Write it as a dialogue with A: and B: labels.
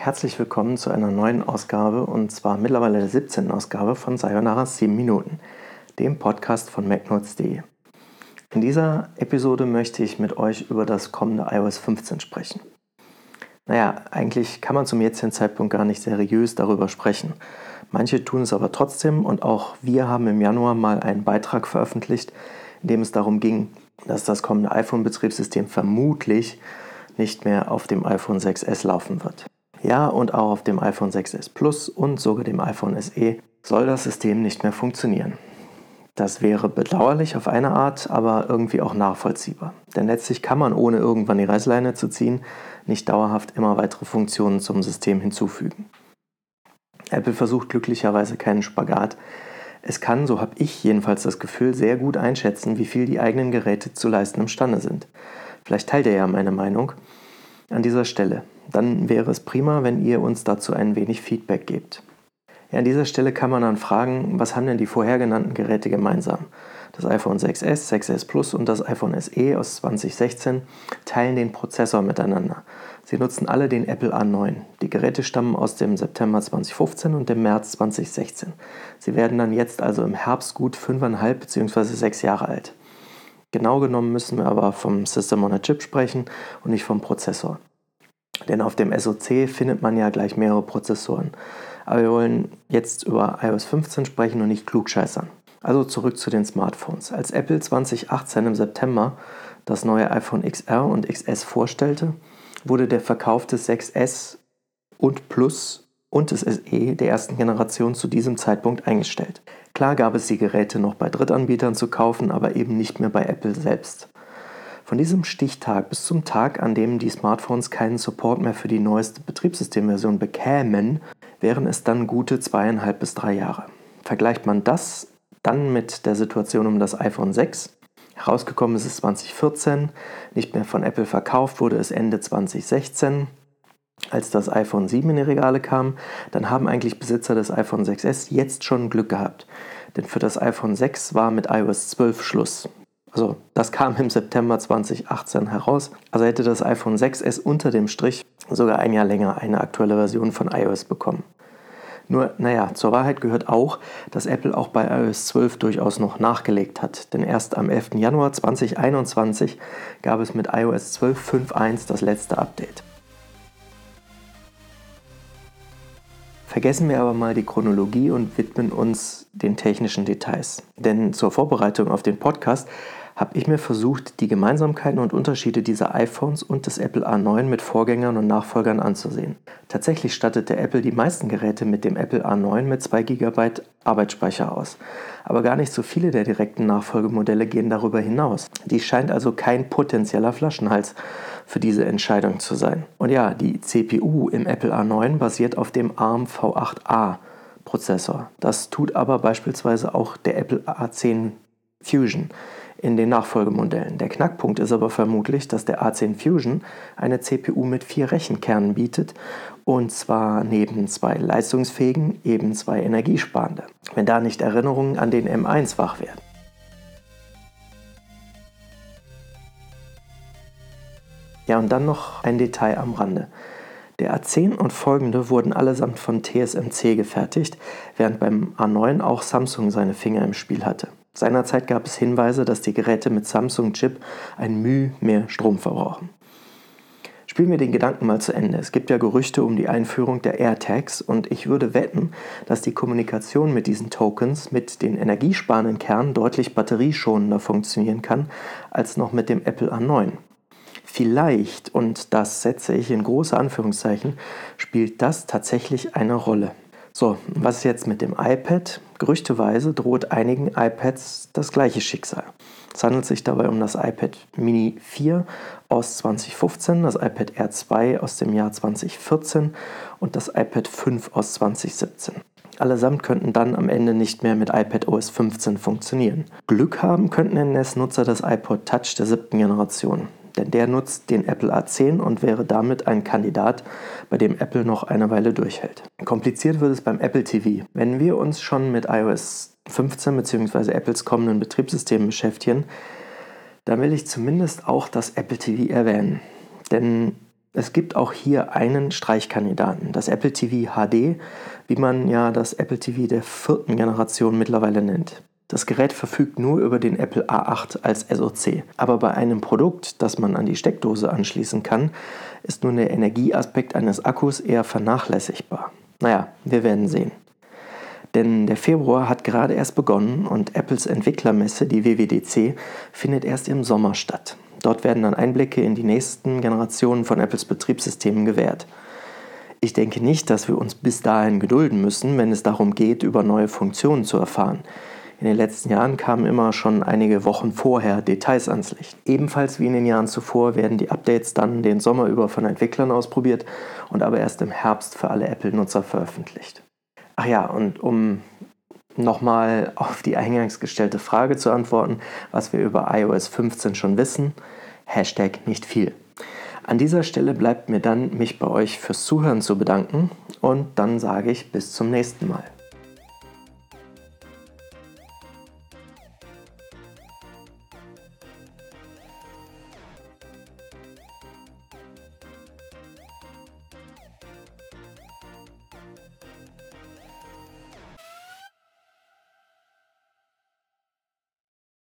A: Herzlich willkommen zu einer neuen Ausgabe und zwar mittlerweile der 17. Ausgabe von Sayonara 7 Minuten, dem Podcast von MacNotes.de. In dieser Episode möchte ich mit euch über das kommende iOS 15 sprechen. Naja, eigentlich kann man zum jetzigen Zeitpunkt gar nicht seriös darüber sprechen. Manche tun es aber trotzdem und auch wir haben im Januar mal einen Beitrag veröffentlicht, in dem es darum ging, dass das kommende iPhone-Betriebssystem vermutlich nicht mehr auf dem iPhone 6S laufen wird. Ja, und auch auf dem iPhone 6s Plus und sogar dem iPhone SE soll das System nicht mehr funktionieren. Das wäre bedauerlich auf eine Art, aber irgendwie auch nachvollziehbar. Denn letztlich kann man, ohne irgendwann die Reißleine zu ziehen, nicht dauerhaft immer weitere Funktionen zum System hinzufügen. Apple versucht glücklicherweise keinen Spagat. Es kann, so habe ich jedenfalls das Gefühl, sehr gut einschätzen, wie viel die eigenen Geräte zu leisten imstande sind. Vielleicht teilt ihr ja meine Meinung an dieser Stelle dann wäre es prima, wenn ihr uns dazu ein wenig Feedback gebt. Ja, an dieser Stelle kann man dann fragen, was haben denn die vorher genannten Geräte gemeinsam? Das iPhone 6s, 6s Plus und das iPhone SE aus 2016 teilen den Prozessor miteinander. Sie nutzen alle den Apple A9. Die Geräte stammen aus dem September 2015 und dem März 2016. Sie werden dann jetzt also im Herbst gut 5,5 bzw. 6 Jahre alt. Genau genommen müssen wir aber vom System on a Chip sprechen und nicht vom Prozessor. Denn auf dem SoC findet man ja gleich mehrere Prozessoren. Aber wir wollen jetzt über iOS 15 sprechen und nicht klugscheißern. Also zurück zu den Smartphones. Als Apple 2018 im September das neue iPhone XR und XS vorstellte, wurde der Verkauf des 6S und Plus und des SE der ersten Generation zu diesem Zeitpunkt eingestellt. Klar gab es die Geräte noch bei Drittanbietern zu kaufen, aber eben nicht mehr bei Apple selbst. Von diesem Stichtag bis zum Tag, an dem die Smartphones keinen Support mehr für die neueste Betriebssystemversion bekämen, wären es dann gute zweieinhalb bis drei Jahre. Vergleicht man das dann mit der Situation um das iPhone 6, herausgekommen ist es 2014, nicht mehr von Apple verkauft wurde es Ende 2016, als das iPhone 7 in die Regale kam, dann haben eigentlich Besitzer des iPhone 6s jetzt schon Glück gehabt. Denn für das iPhone 6 war mit iOS 12 Schluss. Also das kam im September 2018 heraus. Also hätte das iPhone 6S unter dem Strich sogar ein Jahr länger eine aktuelle Version von iOS bekommen. Nur, naja, zur Wahrheit gehört auch, dass Apple auch bei iOS 12 durchaus noch nachgelegt hat. Denn erst am 11. Januar 2021 gab es mit iOS 12.5.1 das letzte Update. Vergessen wir aber mal die Chronologie und widmen uns den technischen Details. Denn zur Vorbereitung auf den Podcast habe ich mir versucht, die Gemeinsamkeiten und Unterschiede dieser iPhones und des Apple A9 mit Vorgängern und Nachfolgern anzusehen. Tatsächlich stattet der Apple die meisten Geräte mit dem Apple A9 mit 2 GB Arbeitsspeicher aus. Aber gar nicht so viele der direkten Nachfolgemodelle gehen darüber hinaus. Dies scheint also kein potenzieller Flaschenhals für diese Entscheidung zu sein. Und ja, die CPU im Apple A9 basiert auf dem ARM V8A Prozessor. Das tut aber beispielsweise auch der Apple A10 Fusion in den Nachfolgemodellen. Der Knackpunkt ist aber vermutlich, dass der A10 Fusion eine CPU mit vier Rechenkernen bietet und zwar neben zwei leistungsfähigen eben zwei energiesparende, wenn da nicht Erinnerungen an den M1 wach werden. Ja, und dann noch ein Detail am Rande. Der A10 und folgende wurden allesamt von TSMC gefertigt, während beim A9 auch Samsung seine Finger im Spiel hatte. Seinerzeit gab es Hinweise, dass die Geräte mit Samsung-Chip ein Müh mehr Strom verbrauchen. Spielen wir den Gedanken mal zu Ende. Es gibt ja Gerüchte um die Einführung der AirTags und ich würde wetten, dass die Kommunikation mit diesen Tokens mit den energiesparenden Kernen deutlich batterieschonender funktionieren kann als noch mit dem Apple A9. Vielleicht, und das setze ich in große Anführungszeichen, spielt das tatsächlich eine Rolle. So, was ist jetzt mit dem iPad? Gerüchteweise droht einigen iPads das gleiche Schicksal. Es handelt sich dabei um das iPad Mini 4 aus 2015, das iPad Air 2 aus dem Jahr 2014 und das iPad 5 aus 2017. Allesamt könnten dann am Ende nicht mehr mit iPad OS 15 funktionieren. Glück haben könnten NS-Nutzer das iPod Touch der siebten Generation denn der nutzt den Apple A10 und wäre damit ein Kandidat, bei dem Apple noch eine Weile durchhält. Kompliziert wird es beim Apple TV. Wenn wir uns schon mit iOS 15 bzw. Apples kommenden Betriebssystemen beschäftigen, dann will ich zumindest auch das Apple TV erwähnen. Denn es gibt auch hier einen Streichkandidaten, das Apple TV HD, wie man ja das Apple TV der vierten Generation mittlerweile nennt. Das Gerät verfügt nur über den Apple A8 als SoC. Aber bei einem Produkt, das man an die Steckdose anschließen kann, ist nun der Energieaspekt eines Akkus eher vernachlässigbar. Naja, wir werden sehen. Denn der Februar hat gerade erst begonnen und Apples Entwicklermesse, die WWDC, findet erst im Sommer statt. Dort werden dann Einblicke in die nächsten Generationen von Apples Betriebssystemen gewährt. Ich denke nicht, dass wir uns bis dahin gedulden müssen, wenn es darum geht, über neue Funktionen zu erfahren. In den letzten Jahren kamen immer schon einige Wochen vorher Details ans Licht. Ebenfalls wie in den Jahren zuvor werden die Updates dann den Sommer über von Entwicklern ausprobiert und aber erst im Herbst für alle Apple-Nutzer veröffentlicht. Ach ja, und um nochmal auf die eingangs gestellte Frage zu antworten, was wir über iOS 15 schon wissen, Hashtag nicht viel. An dieser Stelle bleibt mir dann, mich bei euch fürs Zuhören zu bedanken und dann sage ich bis zum nächsten Mal.